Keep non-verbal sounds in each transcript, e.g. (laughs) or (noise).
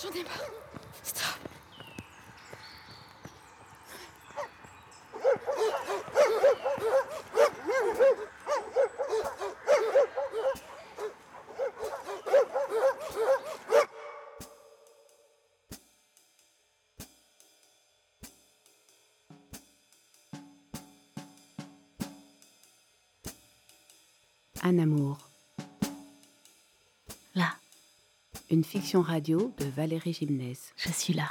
J'en ai marre. Stop. Un amour. Une fiction radio de Valérie Gimnès. je suis là.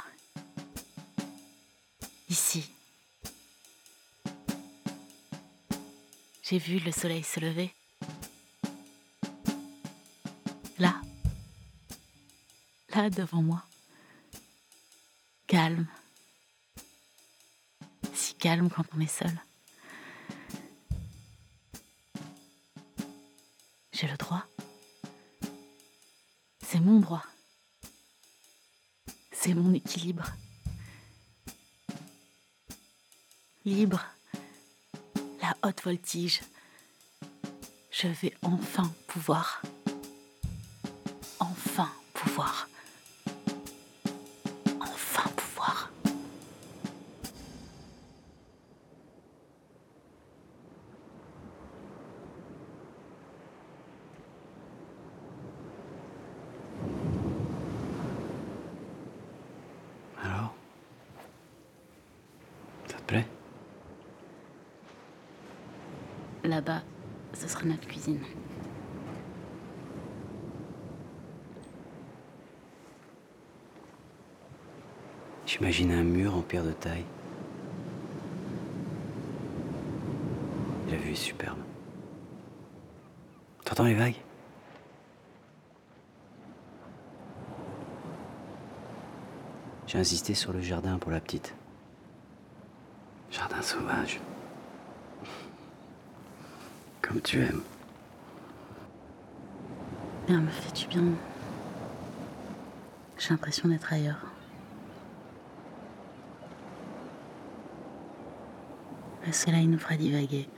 Ici. J'ai vu le soleil se lever. Là. Là devant moi. Calme. Si calme quand on est seul. J'ai le droit. C'est mon équilibre. Libre. La haute voltige. Je vais enfin pouvoir. Enfin pouvoir. J'imagine un mur en pierre de taille. La vue est superbe. T'entends les vagues? J'ai insisté sur le jardin pour la petite. Jardin sauvage. Comme tu aimes. L'air me fait du bien. J'ai l'impression d'être ailleurs. Le soleil nous fera divaguer.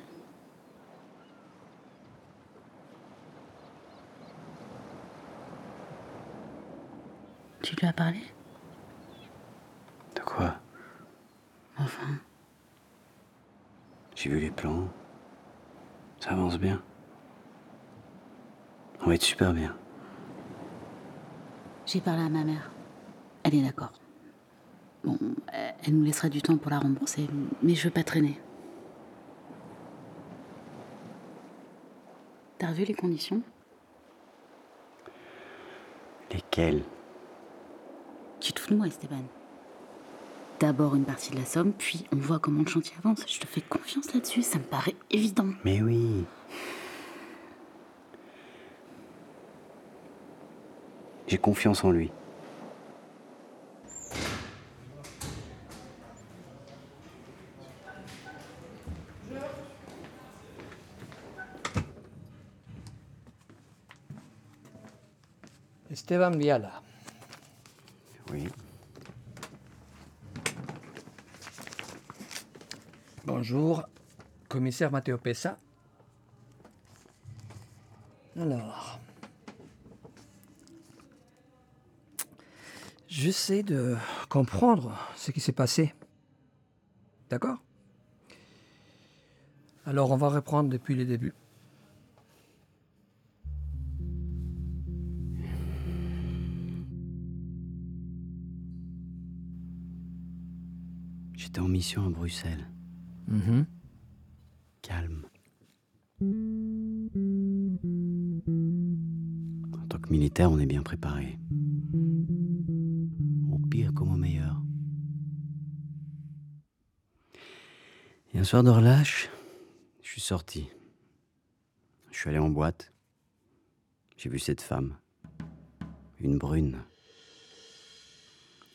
Tu lui as parlé? De quoi? Enfin, J'ai vu les plans. Ça avance bien. On va être super bien. j'ai parlé à ma mère. Elle est d'accord. Bon, euh, elle nous laissera du temps pour la rembourser, mais je veux pas traîner. T'as revu les conditions? Lesquels Tu te fous de moi, Esteban. D'abord une partie de la somme, puis on voit comment le chantier avance. Je te fais confiance là-dessus, ça me paraît évident. Mais oui. J'ai confiance en lui. Esteban Viala. Oui. Bonjour, commissaire Matteo Pessa. Alors. J'essaie de comprendre ce qui s'est passé. D'accord? Alors on va reprendre depuis le début. J'étais en mission à Bruxelles. Mhm. Calme. En tant que militaire, on est bien préparé. Un soir de relâche, je suis sorti. Je suis allé en boîte. J'ai vu cette femme. Une brune.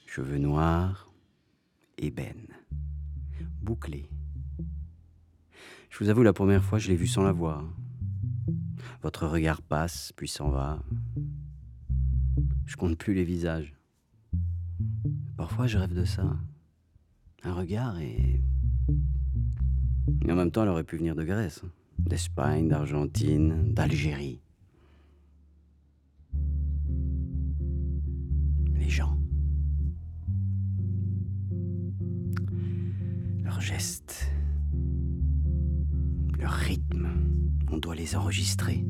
Cheveux noirs, ébène. Bouclée. Je vous avoue, la première fois, je l'ai vue sans la voir. Votre regard passe, puis s'en va. Je compte plus les visages. Parfois, je rêve de ça. Un regard et. Mais en même temps, elle aurait pu venir de Grèce, hein. d'Espagne, d'Argentine, d'Algérie. Les gens. Leurs gestes. Leur rythme. On doit les enregistrer.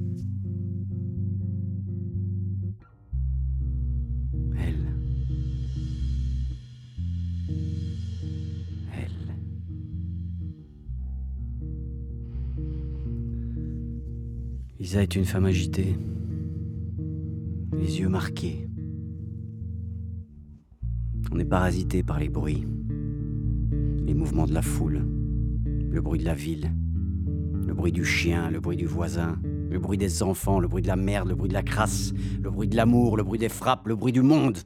Lisa est une femme agitée, les yeux marqués. On est parasité par les bruits, les mouvements de la foule, le bruit de la ville, le bruit du chien, le bruit du voisin, le bruit des enfants, le bruit de la merde, le bruit de la crasse, le bruit de l'amour, le bruit des frappes, le bruit du monde.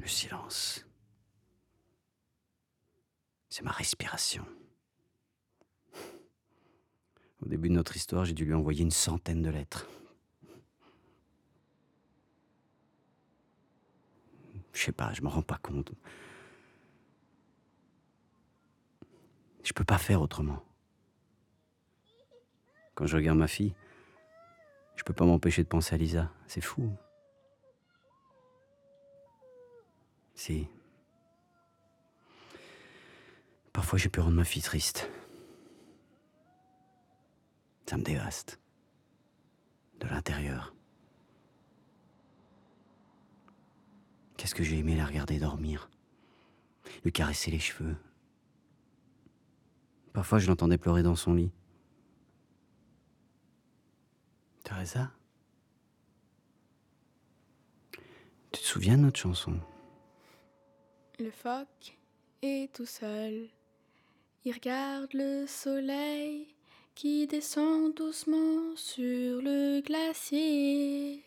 Le silence. C'est ma respiration. Au début de notre histoire, j'ai dû lui envoyer une centaine de lettres. Je sais pas, je m'en rends pas compte. Je peux pas faire autrement. Quand je regarde ma fille, je peux pas m'empêcher de penser à Lisa. C'est fou. Si. Parfois j'ai pu rendre ma fille triste. Ça me dévaste. De l'intérieur. Qu'est-ce que j'ai aimé la regarder dormir. Lui caresser les cheveux. Parfois je l'entendais pleurer dans son lit. Teresa? Tu te souviens de notre chanson? Le phoque est tout seul. Il regarde le soleil qui descend doucement sur le glacier.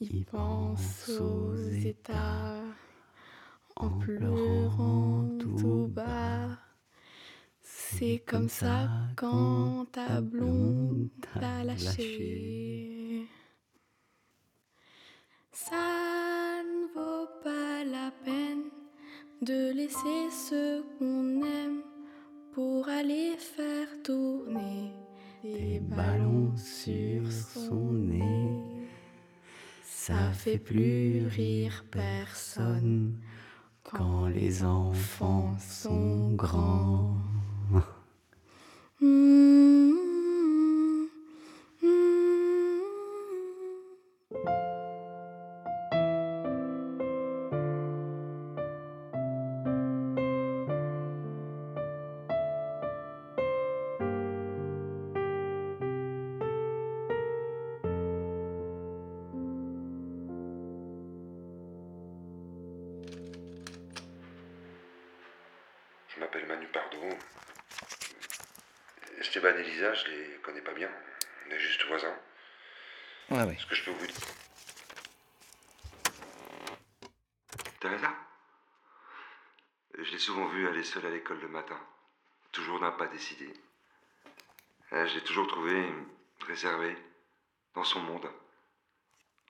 Il, pense aux états en pleurant tout bas. C'est comme ça quand ta blonde t'a lâché. Ça ne vaut pas la peine de laisser ce qu'on aime pour aller faire tourner des ballons sur son nez. Ça fait plus rire personne quand les enfants sont grands. À l'école le matin. Toujours d'un pas décidé. Euh, Je l'ai toujours trouvée réservée, dans son monde.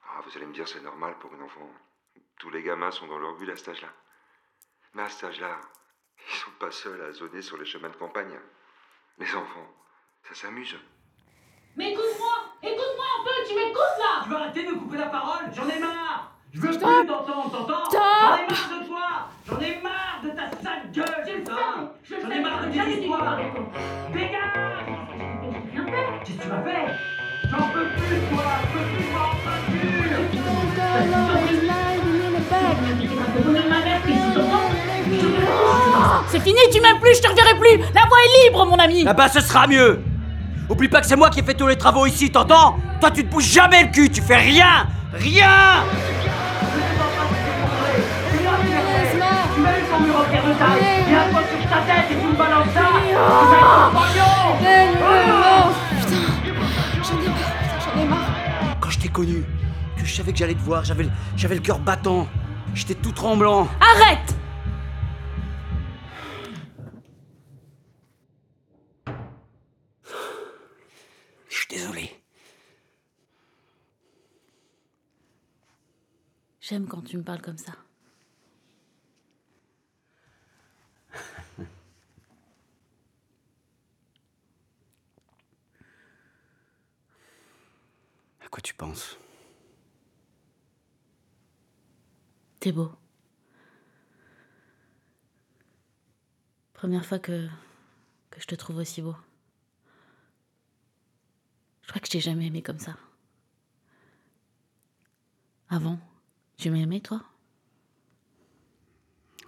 Ah, vous allez me dire, c'est normal pour une enfant. Tous les gamins sont dans leur bulle à cet âge-là. Mais à cet âge-là, ils sont pas seuls à zoner sur les chemins de campagne. Les enfants, ça s'amuse. Mais écoute-moi Écoute-moi un peu Tu m'écoutes là Tu vas arrêter de me couper la parole J'en ai marre Je veux Stop plus t'entendre, t'entends J'en ai marre de toi J'en ai marre de ta sale gueule Je le Je le ai marre de tes histoires. Dégage Qu'est-ce que tu m'as fait J'en peux plus, toi Je peux plus voir en peinture C'est fini, tu m'aimes plus, je te reverrai plus. La voie est libre, mon ami. Là-bas, ce sera mieux. Oublie pas que c'est moi qui ai fait tous les travaux ici, t'entends? Toi, tu te bouges jamais le cul, tu fais rien. Rien ton mur en pierre de taille Viens toi sur ta tête et tu me balances ça Vous êtes en pognon J'en ai marre, putain, j'en ai marre. Quand je t'ai connu, que je savais que j'allais te voir, j'avais le, j'avais le cœur battant. J'étais tout tremblant. Arrête Je suis désolé. J'aime quand tu me parles comme ça. À quoi tu penses? T'es beau. Première fois que, que je te trouve aussi beau. Je crois que je t'ai jamais aimé comme ça. Avant, tu m'as aimé, toi?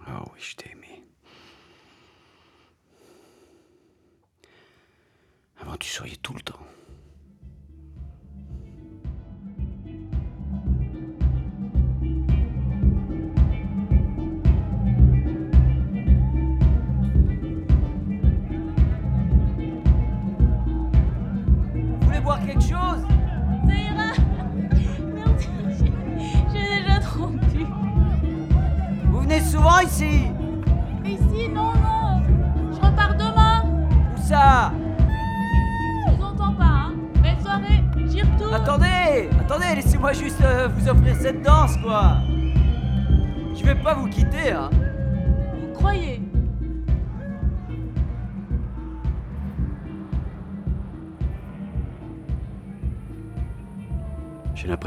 Ah oui, je t'ai aimé. Avant, tu souriais tout le temps.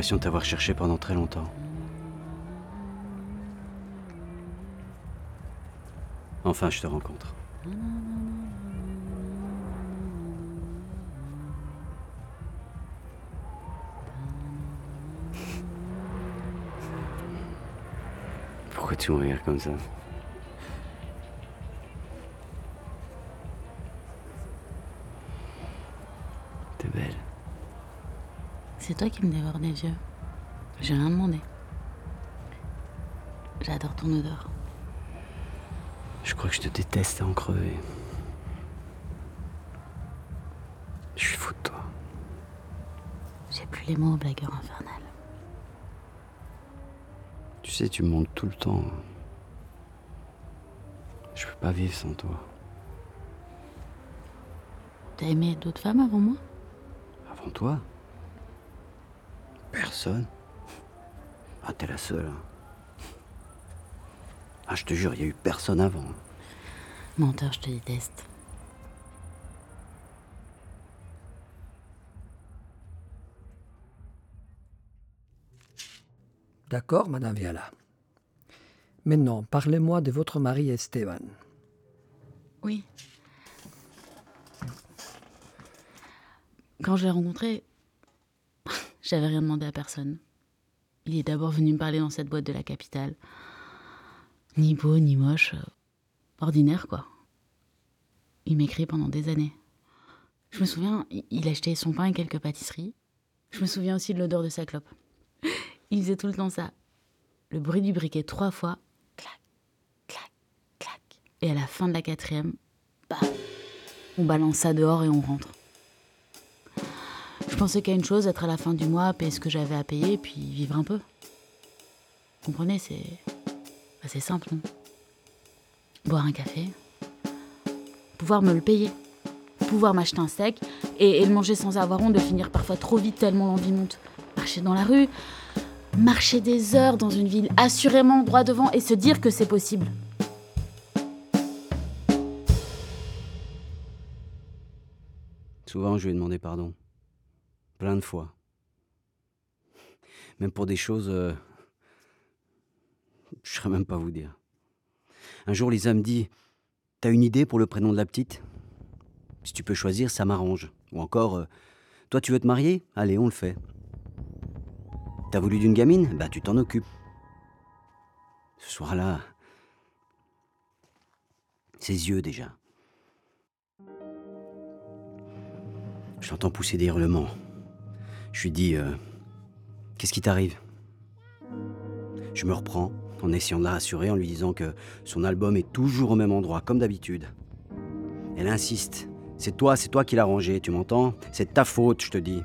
De t'avoir cherché pendant très longtemps. Enfin, je te rencontre. Pourquoi tu me comme ça? T'es belle. C'est toi qui me dévore des yeux. J'ai rien demandé. J'adore ton odeur. Je crois que je te déteste à en crever. Je suis fou de toi. J'ai plus les mots, blagueur infernal. Tu sais, tu me manques tout le temps. Je peux pas vivre sans toi. T'as aimé d'autres femmes avant moi? Avant toi? Personne Ah, t'es la seule. hein. Ah, je te jure, il y a eu personne avant. Menteur, je te déteste. D'accord, Madame Viala. Maintenant, parlez-moi de votre mari Esteban. Oui. Quand je l'ai rencontré, j'avais rien demandé à personne. Il est d'abord venu me parler dans cette boîte de la capitale. Ni beau, ni moche. euh, Ordinaire, quoi. Il m'écrit pendant des années. Je me souviens, il- achetait son pain et quelques pâtisseries. Je me souviens aussi de l'odeur de sa clope. Il faisait tout le temps ça. Le bruit du briquet trois fois. Clac, clac, clac. Et à la fin de la quatrième, bah, on balance ça dehors et on rentre. Pensais qu'à une chose, être à la fin du mois, payer ce que j'avais à payer, puis vivre un peu. Vous comprenez, c'est. bah, c'est simple, non? Boire un café, pouvoir me le payer, pouvoir m'acheter un steak et, et le manger sans avoir honte de finir parfois trop vite tellement l'envie monte. Marcher dans la rue, marcher des heures dans une ville assurément droit devant et se dire que c'est possible. Souvent, je lui ai demandé pardon. Plein de fois. Même pour des choses. euh, (laughs) Je ne saurais même pas vous dire. Un jour, Lisa me dit T'as une idée pour le prénom de la petite? Si tu peux choisir, ça m'arrange. Ou encore euh, Toi, tu veux te marier? Allez, on le fait. T'as voulu d'une gamine? Bah, tu t'en occupes. Ce soir-là. Ses yeux déjà. Je l'entends pousser des hurlements. Je lui dis euh, Qu'est-ce qui t'arrive? Je me reprends en essayant de la rassurer en lui disant que son album est toujours au même endroit, comme d'habitude. Elle insiste C'est toi, c'est toi qui l'as rangé, tu m'entends? C'est de ta faute, je te dis.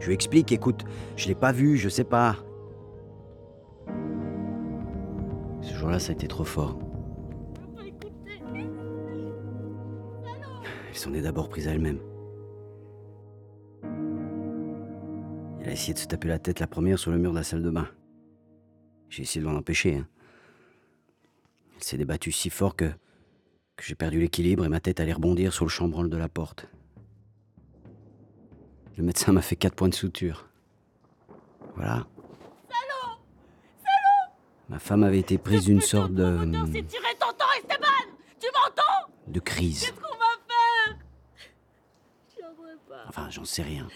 Je lui explique Écoute, je l'ai pas vu, je sais pas. Ce jour-là, ça a été trop fort. Elle s'en est d'abord prise à elle-même. Elle a essayé de se taper la tête la première sur le mur de la salle de bain. J'ai essayé de l'en empêcher. hein. Elle s'est débattue si fort que, que j'ai perdu l'équilibre et ma tête allait rebondir sur le chambranle de la porte. Le médecin m'a fait quatre points de suture. Voilà. Ma femme avait été prise d'une sorte de. C'est tiré ton temps, Esteban Tu m'entends? De crise. Qu'est-ce qu'on va faire? Enfin, j'en sais rien.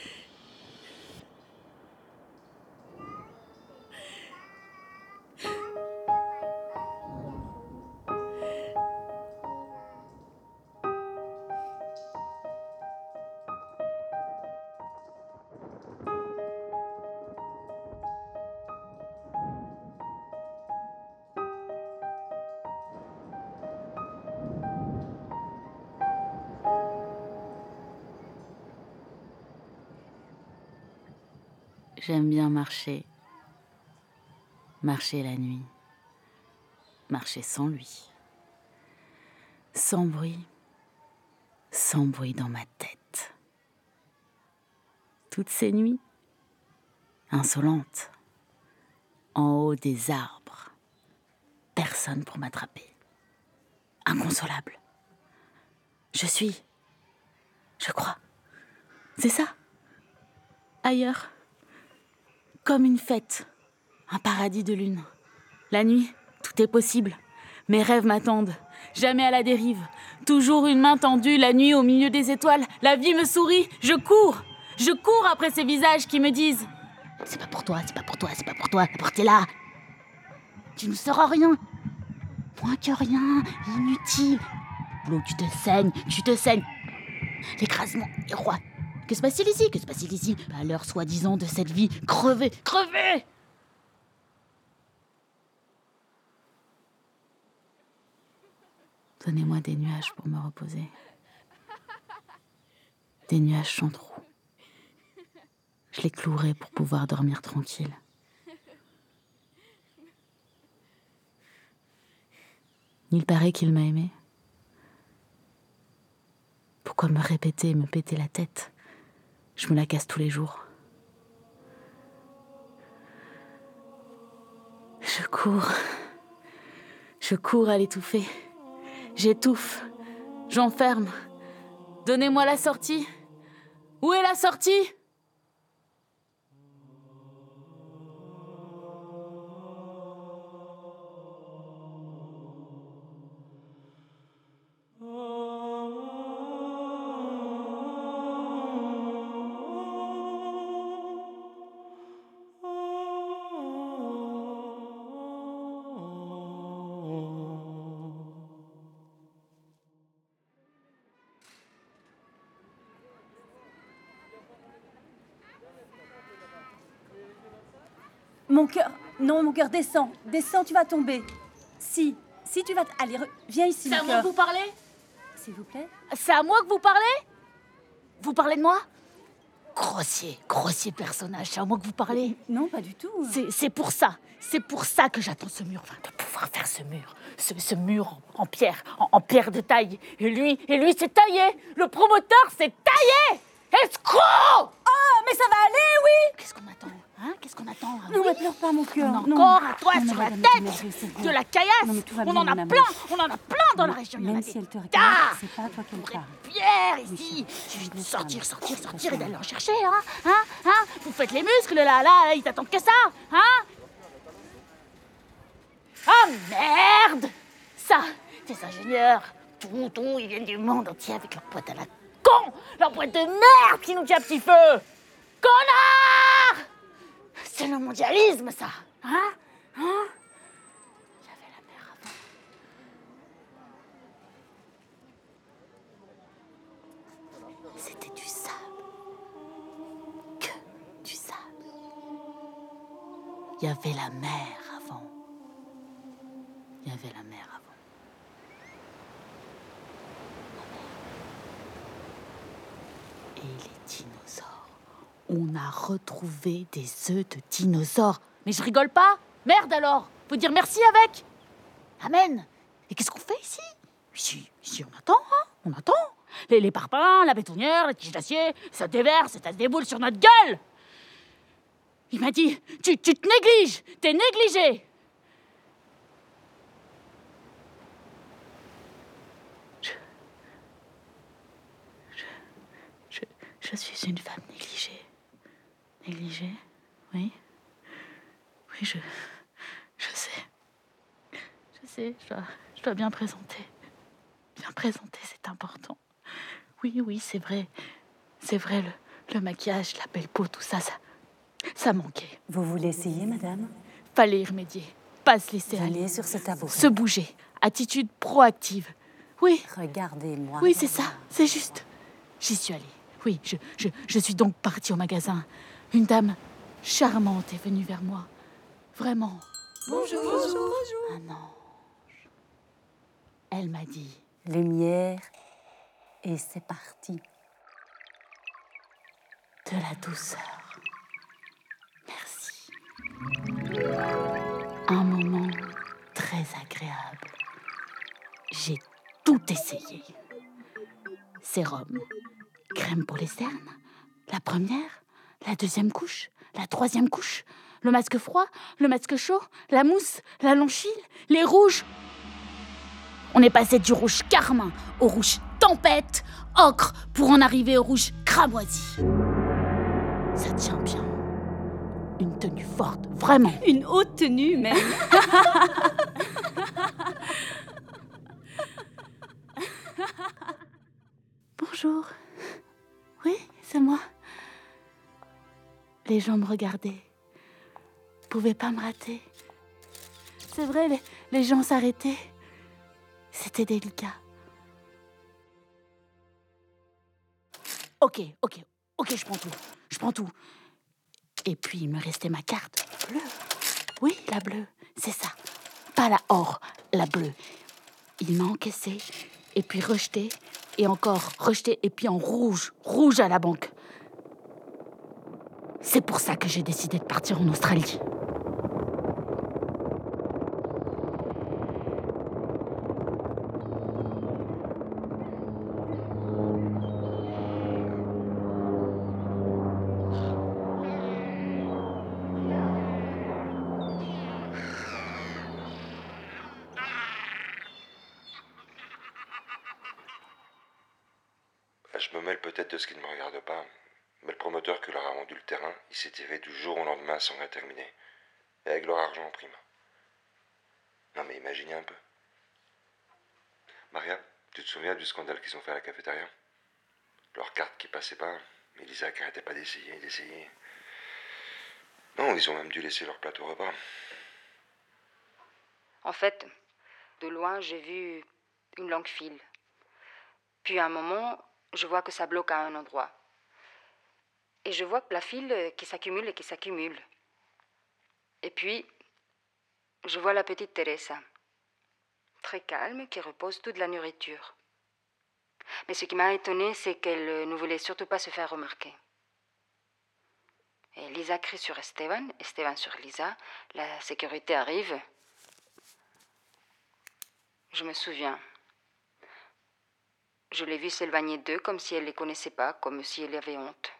J'aime bien marcher. Marcher la nuit. Marcher sans lui. Sans bruit. Sans bruit dans ma tête. Toutes ces nuits. Insolentes. En haut des arbres. Personne pour m'attraper. Inconsolable. Je suis. Je crois. C'est ça. Ailleurs comme une fête, un paradis de lune. La nuit, tout est possible. Mes rêves m'attendent, jamais à la dérive. Toujours une main tendue, la nuit au milieu des étoiles. La vie me sourit, je cours. Je cours après ces visages qui me disent C'est pas pour toi, c'est pas pour toi, c'est pas pour toi, la porte est là. Tu ne seras rien. Moins que rien, inutile. L'eau, tu te saignes, tu te saignes. L'écrasement est roi. Que se passe-t-il ici? Que se passe-t-il ici? À l'heure soi-disant de cette vie, crevez, crevez Donnez-moi des nuages pour me reposer. Des nuages sans trou. Je les clouerai pour pouvoir dormir tranquille. Il paraît qu'il m'a aimé. Pourquoi me répéter et me péter la tête? Je me la casse tous les jours. Je cours. Je cours à l'étouffer. J'étouffe. J'enferme. Donnez-moi la sortie. Où est la sortie? Cœur, descends. Descends, tu vas tomber. Si. Si tu vas. t- Allez, re- viens ici, C'est à moi que vous parlez? S'il vous plaît. C'est à moi que vous parlez? Vous parlez de moi? Grossier, grossier personnage, c'est à moi que vous parlez? Non, pas du tout. C'est- C'est pour ça, c'est pour ça que j'attends ce mur, enfin, de pouvoir faire ce mur, ce, ce mur en, en pierre, en, en pierre de taille. Et lui, et lui, c'est taillé. Le promoteur, c'est taillé. Escroc pas, mon cœur. Non. encore à toi sur la tête de la caillasse. On en a plein, on en a plein dans la région. Même si elle te regarde, c'est pas toi qu'elle parle. Pierre ici. Sortir, sortir, sortir et d'aller en chercher, hein Hein Hein Vous faites les muscles là, là, ils t'attendent que ça, hein Ah merde Ça, ces ingénieurs, tout, tout, ils viennent du monde entier avec leur boîte à la con Leur boîte de merde qui nous tient à petit feu Connard C'est le mondialisme, ça Hein? Hein? J'avais la mer avant. C'était du sable. Que du sable. Il y avait la mer avant. Il y avait la mer avant. Et les dinosaures. On a retrouvé des œufs de dinosaures. Mais je rigole pas. Merde alors. Faut dire merci avec. Amen. Et qu'est-ce qu'on fait ici? Ici, ici on attend, hein. On attend. Les, les parpaings, la bétonnière, la tige d'acier, ça déverse et ça se déboule sur notre gueule. Il m'a dit Tu, tu te négliges. T'es négligé. Je- je, je, je suis une femme négligée. Négligée Oui Oui, je. Je sais. Je sais, je dois, je dois bien présenter. Bien présenté, c'est important. Oui, oui, c'est vrai. C'est vrai, le, le maquillage, la belle peau, tout ça, ça, ça manquait. Vous voulez essayer, madame? Fallait y remédier. Pas se laisser aller. Allez sur ce tabouret. Se bouger. Attitude proactive. Oui, Regardez-moi. oui, c'est ça, c'est juste. J'y suis allée. Oui, je, je, je suis donc partie au magasin. Une dame charmante est venue vers moi. Vraiment. Bonjour. Bonjour. Un ange. Elle m'a dit Lumière. Et c'est parti. de la douceur. Merci. Un moment très agréable. J'ai tout essayé. Sérum, crème pour les cernes, la première, la deuxième couche, la troisième couche, le masque froid, le masque chaud, la mousse, la lonchille, les rouges. On est passé du rouge carmin au rouge tempête, ocre, pour en arriver au rouge cramoisi. Ça tient bien. Une tenue forte, vraiment. Une haute tenue, même. (laughs) (laughs) Bonjour. Oui, c'est moi. Les gens me regardaient. Pouvaient pas me rater. C'est vrai, les, les gens s'arrêtaient. C'était délicat. Ok, ok, ok, je prends tout. Je prends tout. Et puis, il me restait ma carte bleue. Oui, la bleue, c'est ça. Pas la or, la bleue. Il m'a encaissé, et puis rejeté, et encore rejeté, et puis en rouge, rouge à la banque. C'est pour ça que j'ai décidé de partir en Australie. Je me mêle peut-être de ce qui ne me regarde pas, mais le promoteur qui leur a rendu le terrain, tiré du jour au lendemain sans rien terminer. Et avec leur argent en prime. Non mais imaginez un peu. Maria, tu te souviens du scandale qu'ils ont fait à la cafétéria? Leur carte qui passait pas, mais Lisa qui arrêtait pas d'essayer, d'essayer. Non, ils ont même dû laisser leur plateau repas. En fait, de loin, j'ai vu une longue file. Puis à un moment, je vois que ça bloque à un endroit. Et je vois la file euh, qui s'accumule et qui s'accumule. Et puis, je vois la petite Teresa, très calme, qui repose toute la nourriture. Mais ce qui m'a étonnée, c'est qu'elle euh, ne voulait surtout pas se faire remarquer. Et Lisa crie sur Esteban, Esteban sur Lisa, la sécurité arrive. Je me souviens. Je l'ai vue s'éloigner d'eux comme si elle ne les connaissait pas, comme si elle avait honte.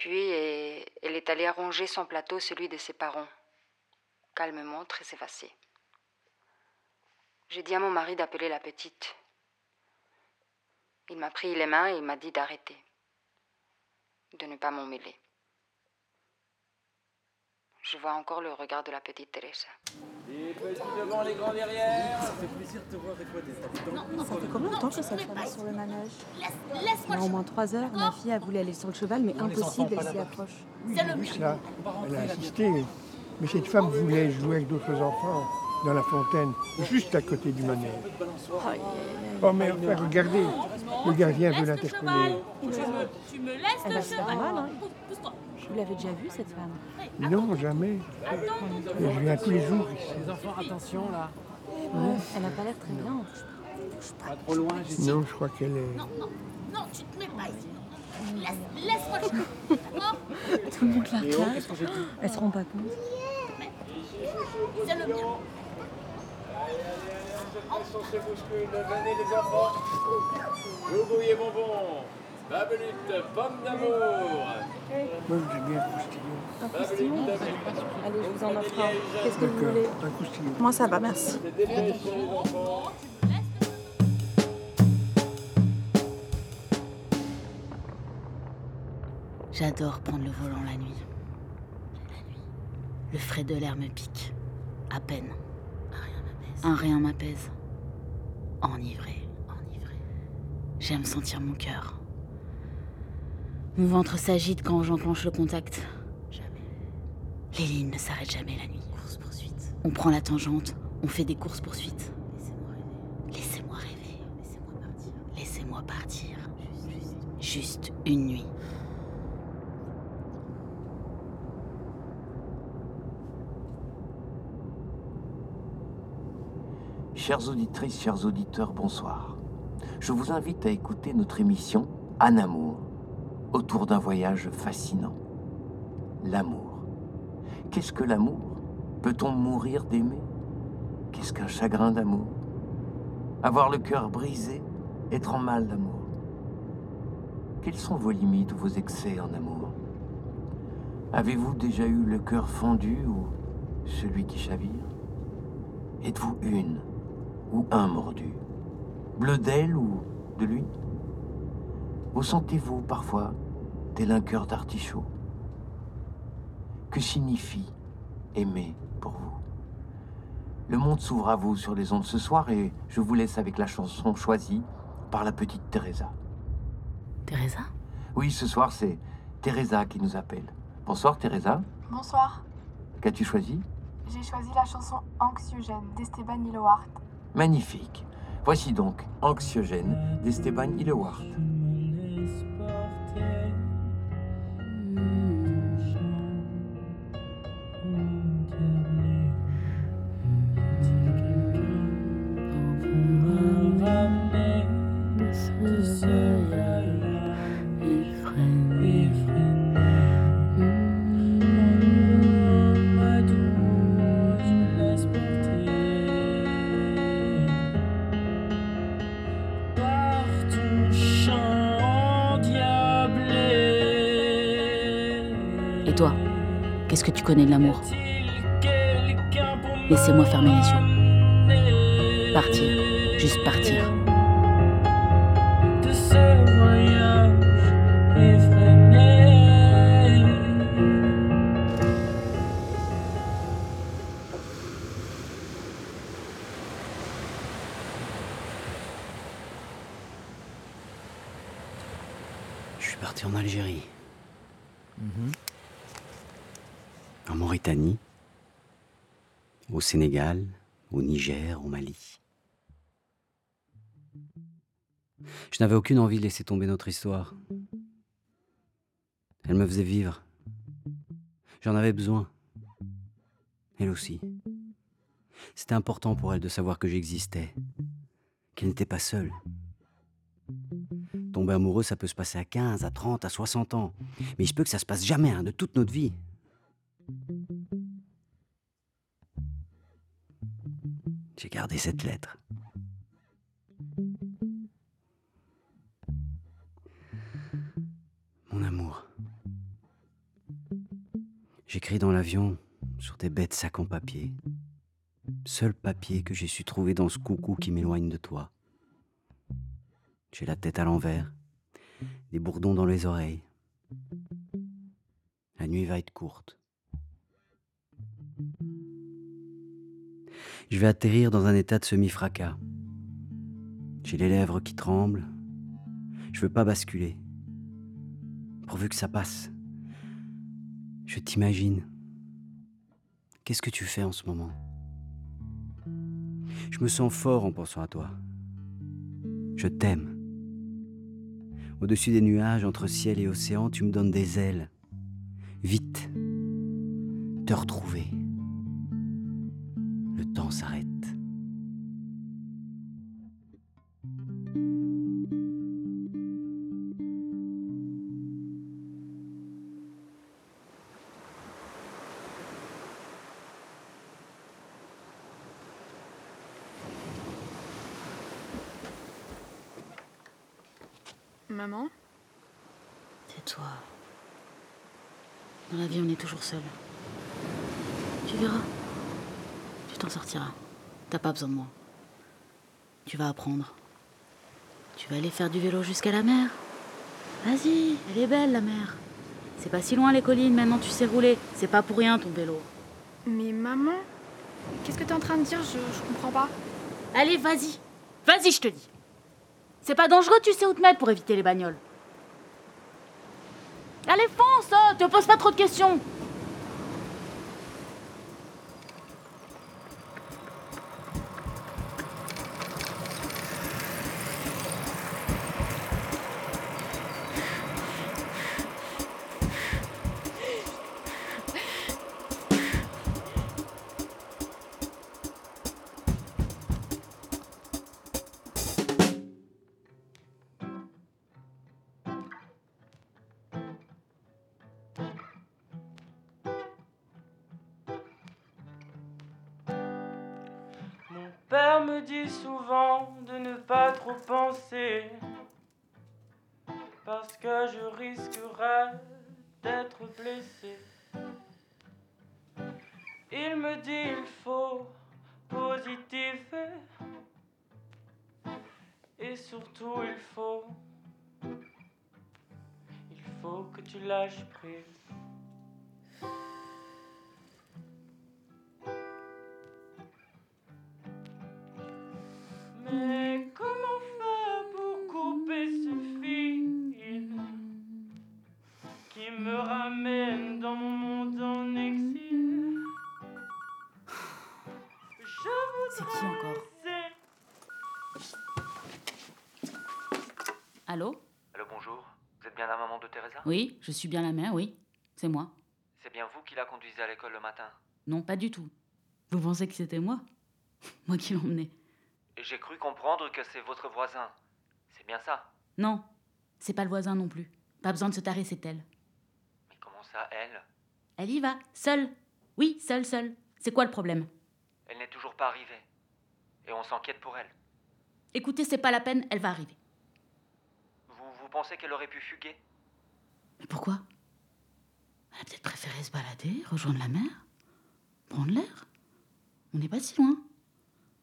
Puis elle est allée arranger son plateau, celui de ses parents, calmement, très effacée. J'ai dit à mon mari d'appeler la petite. Il m'a pris les mains et m'a dit d'arrêter, de ne pas m'en mêler. Je vois encore le regard de la petite Teresa. Les petits devant, les grands derrière. Ça fait plaisir de te voir avec toi des Ça fait combien de temps que cette femme est sur le manège? a au moins trois heures. Ma fille a voulu aller sur le cheval, mais impossible, elle s'y approche. J'ai vu cela. Elle a assisté. Mais cette femme voulait jouer avec d'autres enfants dans la fontaine, juste à côté du manège. Oh mais enfin, regardez, le gardien veut l'interpeller. Tu me, tu me laisses Elle le faire cheval. hein. Vous l'avez déjà vue, cette femme Non, jamais. Et je viens tous les jours ici. Les enfants, attention là. Ouais, Elle n'a pas l'air très bien. Pas trop loin, j'ai dit. Non, je crois qu'elle est... Non, non, non, tu te mets pas ici. Laisse, laisse-moi le Tout le monde la regarde. Elles se rendent pas compte. C'est le mien. Se bouscule, venez les enfants. Jougouille et bonbons. Babelute, pomme d'amour. Moi, j'ai bien un coustillon. Un Allez, je vous en offre un. Qu'est-ce que vous voulez un coustillon. Moi, ça va, merci. J'adore prendre le volant la nuit. La nuit. Le frais de l'air me pique. À peine. Un rien m'apaise. enivré, enivré. J'aime sentir mon cœur. Mon ventre s'agite quand j'enclenche le contact. Jamais. Les lignes ne s'arrêtent jamais la nuit. Course-poursuite. On prend la tangente, on fait des courses-poursuites. Laissez-moi rêver. Laissez-moi partir. Laissez-moi partir. Juste une nuit. Chères auditrices, chers auditeurs, bonsoir. Je vous invite à écouter notre émission En amour, autour d'un voyage fascinant. L'amour. Qu'est-ce que l'amour? Peut-on mourir d'aimer? Qu'est-ce qu'un chagrin d'amour? Avoir le cœur brisé, être en mal d'amour? Quelles sont vos limites ou vos excès en amour? Avez-vous déjà eu le cœur fendu ou celui qui chavire? Êtes-vous une? Ou un mordu Bleu d'elle ou de lui Vous sentez-vous parfois tel un cœur d'artichaut? Que signifie aimer pour vous? Le monde s'ouvre à vous sur les ondes ce soir et je vous laisse avec la chanson choisie par la petite Teresa. Teresa? Oui, ce soir c'est Teresa qui nous appelle. Bonsoir Teresa. Bonsoir. Qu'as-tu choisi? J'ai choisi la chanson Anxiogène d'Esteban Iloart. Magnifique. Voici donc Anxiogène d'Esteban Ilewart. Laissez-moi fermer les yeux. Partir. Juste partir. Sénégal. Au Niger. Au Mali. Je n'avais aucune envie de laisser tomber notre histoire. Elle me faisait vivre. J'en avais besoin. Elle aussi. C'était important pour elle de savoir que j'existais, qu'elle n'était pas seule. Tomber amoureux, ça peut se passer à 15, à 30, à 60 ans. Mais il se peut que ça se passe jamais, hein, de toute notre vie. J'ai gardé cette lettre. Mon amour. J'écris dans l'avion sur des bêtes sacs en papier. Seul papier que j'ai su trouver dans ce coucou qui m'éloigne de toi. J'ai la tête à l'envers, des bourdons dans les oreilles. La nuit va être courte. Je vais atterrir dans un état de semi-fracas. J'ai les lèvres qui tremblent. Je veux pas basculer. Pourvu que ça passe. Je t'imagine. Qu'est-ce que tu fais en ce moment? Je me sens fort en pensant à toi. Je t'aime. Au-dessus des nuages, entre ciel et océan, tu me donnes des ailes. Vite. Te retrouver. Le temps s'arrête. Maman? Tais-toi. Dans la vie, on est toujours seul. Tu verras. Tu t'en sortiras. T'as pas besoin de moi. Tu vas apprendre. Tu vas aller faire du vélo jusqu'à la mer. Vas-y, elle est belle la mer. C'est pas si loin les collines, maintenant tu sais rouler. C'est pas pour rien ton vélo. Mais maman Qu'est-ce que t'es en train de dire? Je, je comprends pas. Allez, vas-y. Vas-y, je te dis. C'est pas dangereux, tu sais où te mettre pour éviter les bagnoles. Allez, fonce, hein, te pose pas trop de questions. Père me dit souvent de ne pas trop penser, parce que je risquerais d'être blessé. Il me dit il faut positiver, et surtout il faut, il faut que tu lâches prise. Oui, je suis bien la mère, oui. C'est moi. C'est bien vous qui la conduisez à l'école le matin? Non, pas du tout. Vous pensez que c'était moi? (laughs) Moi qui l'emmenais. Et j'ai cru comprendre que c'est votre voisin. C'est bien ça? Non, c'est pas le voisin non plus. Pas besoin de se tarer, c'est elle. Mais comment ça, elle? Elle y va, seule. Oui, seule, seule. C'est quoi le problème? Elle n'est toujours pas arrivée. Et on s'inquiète pour elle. Écoutez, c'est pas la peine, elle va arriver. Vous, vous pensez qu'elle aurait pu fuguer? Mais pourquoi? Elle a peut-être préféré se balader, rejoindre la mer, prendre l'air. On n'est pas si loin.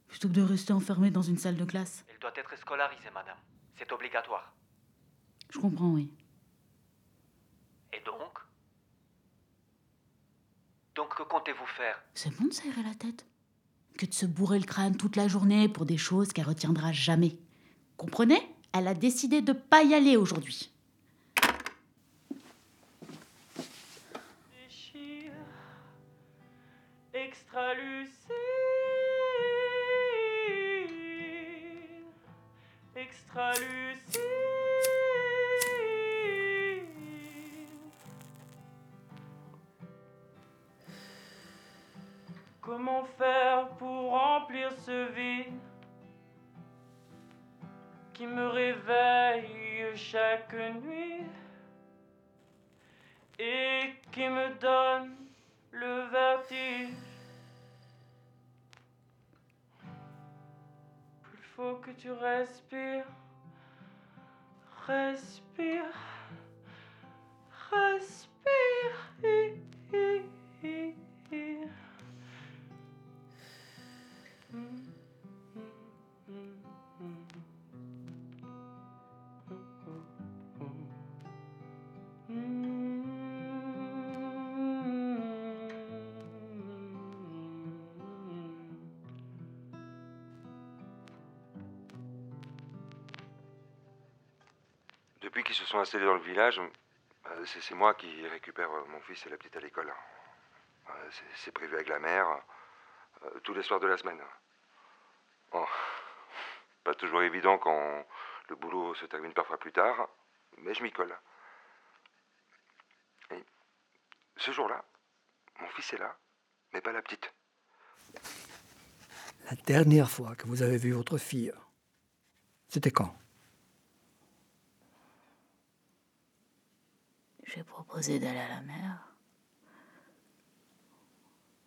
Plutôt que de rester enfermé dans une salle de classe. Elle doit être scolarisée, madame. C'est obligatoire. Je comprends, oui. Et donc? Donc que comptez-vous faire? C'est bon de s'aérer la tête. Que de se bourrer le crâne toute la journée pour des choses qu'elle retiendra jamais. Comprenez? Elle a décidé de pas y aller aujourd'hui. Extra lucide. Comment faire pour remplir ce vide qui me réveille chaque nuit et qui me donne le vertige. Faut que tu respires, respire, respire. Sont installés dans le village, euh, c'est moi qui récupère euh, mon fils et la petite à l'école. Euh, c'est- prévu avec la mère, tous les soirs de la semaine. Pas toujours évident quand le boulot se termine parfois plus tard, mais je m'y colle. Et ce jour-là, mon fils est là, mais pas la petite. La dernière fois que vous avez vu votre fille, c'était quand? J'ai proposé d'aller à la mer.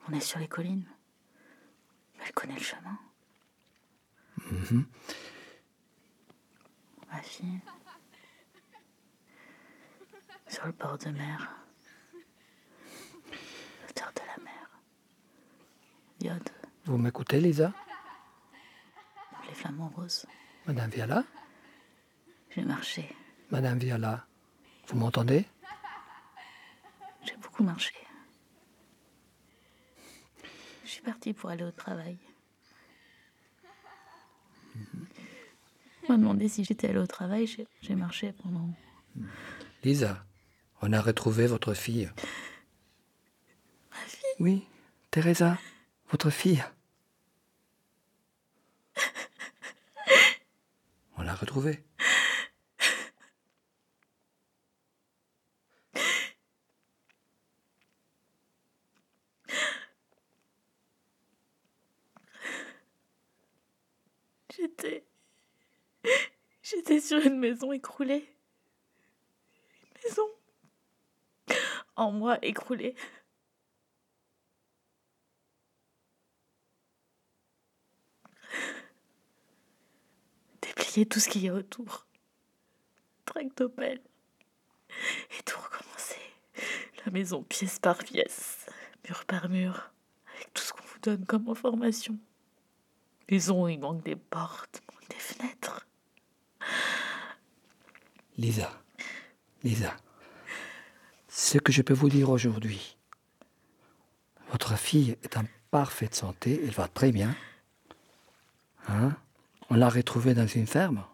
On est sur les collines. Elle connaît le chemin. Mhm. Ma fille. Sur le bord de mer. L'auteur de la mer. Iode, Vous m'écoutez, Lisa? Les flamants roses. Madame Viala? J'ai marché. Madame Viala, vous m'entendez? Beaucoup marché. Je suis partie pour aller au travail. m'a demandé si j'étais allée au travail. J'ai- J'ai marché pendant. Lisa, on a retrouvé votre fille. Ma fille? Oui, Teresa, votre fille. On l'a retrouvée. J'étais. J'étais une maison écroulée. Une maison. En moi écroulée. Déplier tout ce qu'il y a autour. Tractopelle. Et tout recommencer. La maison pièce par pièce, mur par mur, avec tout ce qu'on vous donne comme information. Maison il manque des portes, manque des fenêtres. Lisa, Lisa, ce que je peux vous dire aujourd'hui, votre fille est en parfaite santé, elle va très bien. Hein? On l'a retrouvée dans une ferme,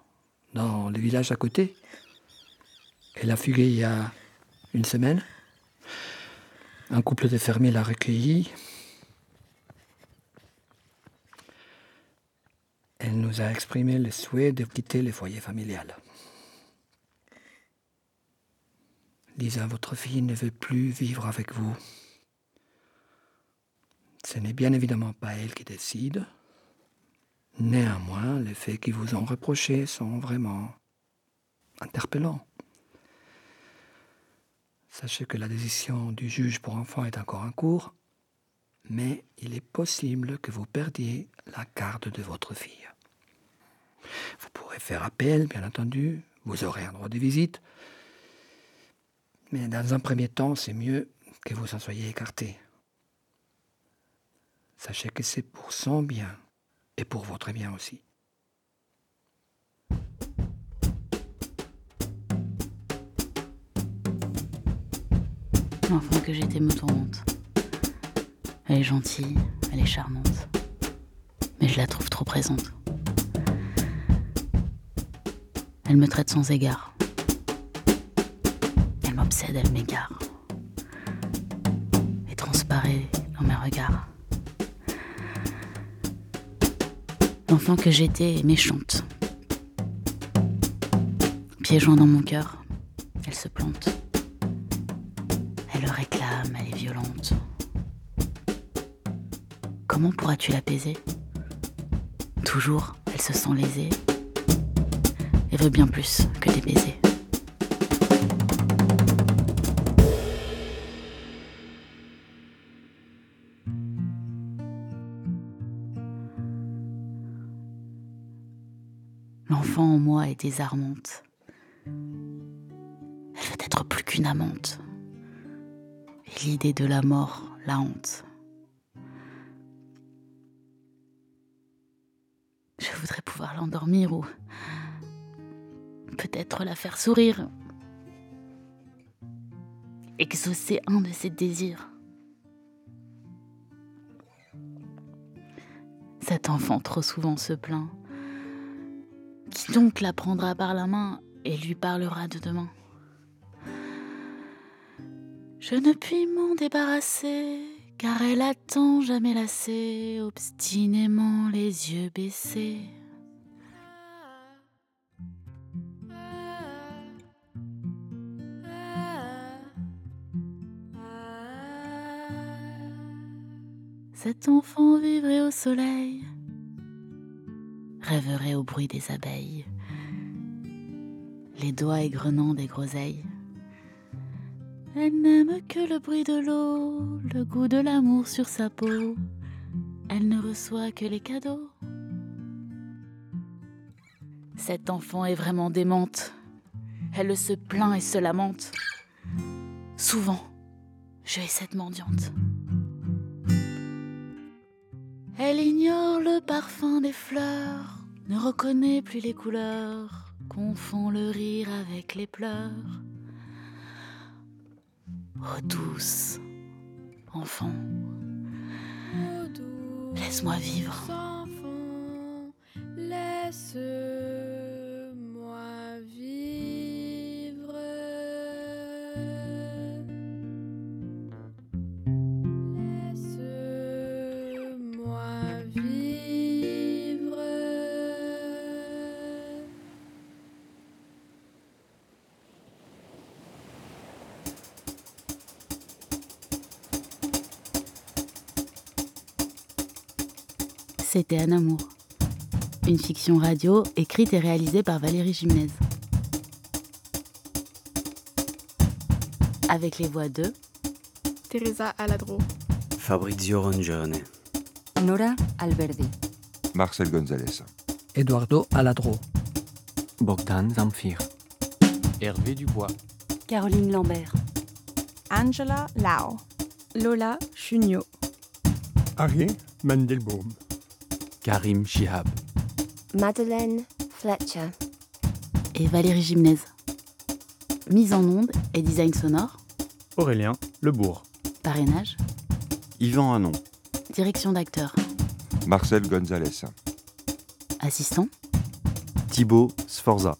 dans le village à côté. Elle a fugué il y a une semaine. Un couple de fermiers l'a recueillie. Elle nous a exprimé le souhait de quitter le foyer familial. Lisa, votre fille ne veut plus vivre avec vous. Ce n'est bien évidemment pas elle qui décide. Néanmoins, les faits qui vous ont reprochés sont vraiment interpellants. Sachez que la décision du juge pour enfants est encore en cours, mais il est possible que vous perdiez la garde de votre fille. Vous pourrez faire appel, bien entendu, vous aurez un droit de visite, mais dans un premier temps, c'est mieux que vous en soyez écarté. Sachez que c'est pour son bien et pour votre bien aussi. L'enfant que j'étais me tourmente. Elle est gentille, elle est charmante. Mais je la trouve trop présente. Elle me traite sans égard. Elle m'obsède, elle m'égare. Et transparaît dans mes regards. L'enfant que j'étais est méchante. Joints dans mon cœur, elle se plante. Elle le réclame, elle est violente. Comment pourras-tu l'apaiser Toujours, elle se sent lésée et veut bien plus désarmante. Elle veut être plus qu'une amante. Et l'idée de la mort la hante. Je voudrais pouvoir l'endormir ou peut-être la faire sourire. Exaucer un de ses désirs. Cet enfant trop souvent se plaint. Qui donc la prendra par la main et lui parlera de demain Je ne puis m'en débarrasser, car elle attend jamais lassée, obstinément les yeux baissés. Cet enfant vivrait au soleil, rêverait au bruit des abeilles, les doigts égrenant des groseilles. Elle n'aime que le bruit de l'eau, le goût de l'amour sur sa peau. Elle ne reçoit que les cadeaux. Cette enfant est vraiment démente. Elle se plaint et se lamente. Souvent, je hais cette mendiante. Elle ignore le parfum des fleurs, ne reconnaît plus les couleurs, confond le rire avec les pleurs. Oh douce, enfant, laisse-moi vivre. Laisse c'était Un amour. Une fiction radio écrite et réalisée par Valérie Gimnez. Avec les voix de Teresa Aladro, Fabrizio Rongione, Nora Alberdi, Marcel Gonzalez. Eduardo Aladro, Bogdan Zamfir, Hervé Dubois, Caroline Lambert, Angela Lau, Lola Chunio, Harry Mandelbaum, Karim Shihab, Madeleine Fletcher, et Valérie Gimnez. Mise en onde et design sonore, Aurélien Lebourg. parrainage, Yvan Hanon, direction d'acteur, Marcel Gonzalez. assistant, Thibaut Sforza.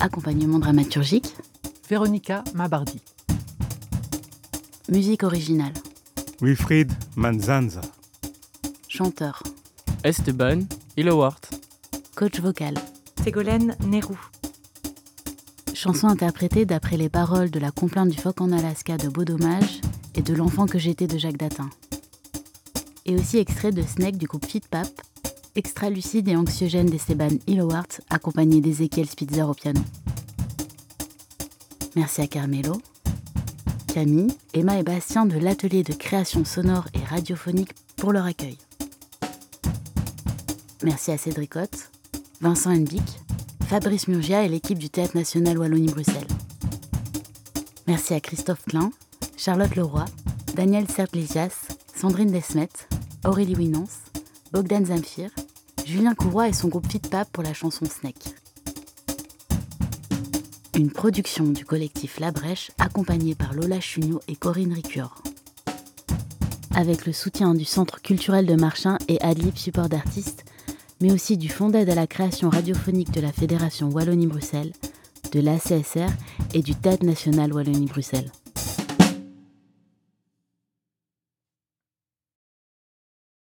accompagnement dramaturgique, Véronica Mabardi. musique originale, Wilfried Manzanza. chanteur, Esteban Ilowart, coach vocal, Ségolène Nérou, chanson interprétée d'après les paroles de la complainte du phoque en Alaska de Beau Dommage et de L'enfant que j'étais de Jacques Datin. Et aussi extrait de Snake du groupe Fit Pap, extra lucide et anxiogène d'Esteban Illowart accompagné d'Ezekiel Spitzer au piano. Merci à Carmelo, Camille, Emma et Bastien de l'atelier de création sonore et radiophonique pour leur accueil. Merci à Cédric Hoth, Vincent Henbic, Fabrice Murgia et l'équipe du Théâtre National Wallonie-Bruxelles. Merci à Christophe Klein, Charlotte Leroy, Daniel Sertlesias, Sandrine Desmet, Aurélie Winance, Bogdan Zamfir, Julien Courroy et son groupe Fit Pap pour la chanson Snake. Une production du collectif La Brèche accompagnée par Lola Chugnot et Corinne Ricuor. Avec le soutien du Centre culturel de Marchin et Adlib Support d'artistes, mais aussi du Fonds d'aide à la création radiophonique de la Fédération Wallonie-Bruxelles, de l'ACSR et du Théâtre national Wallonie-Bruxelles.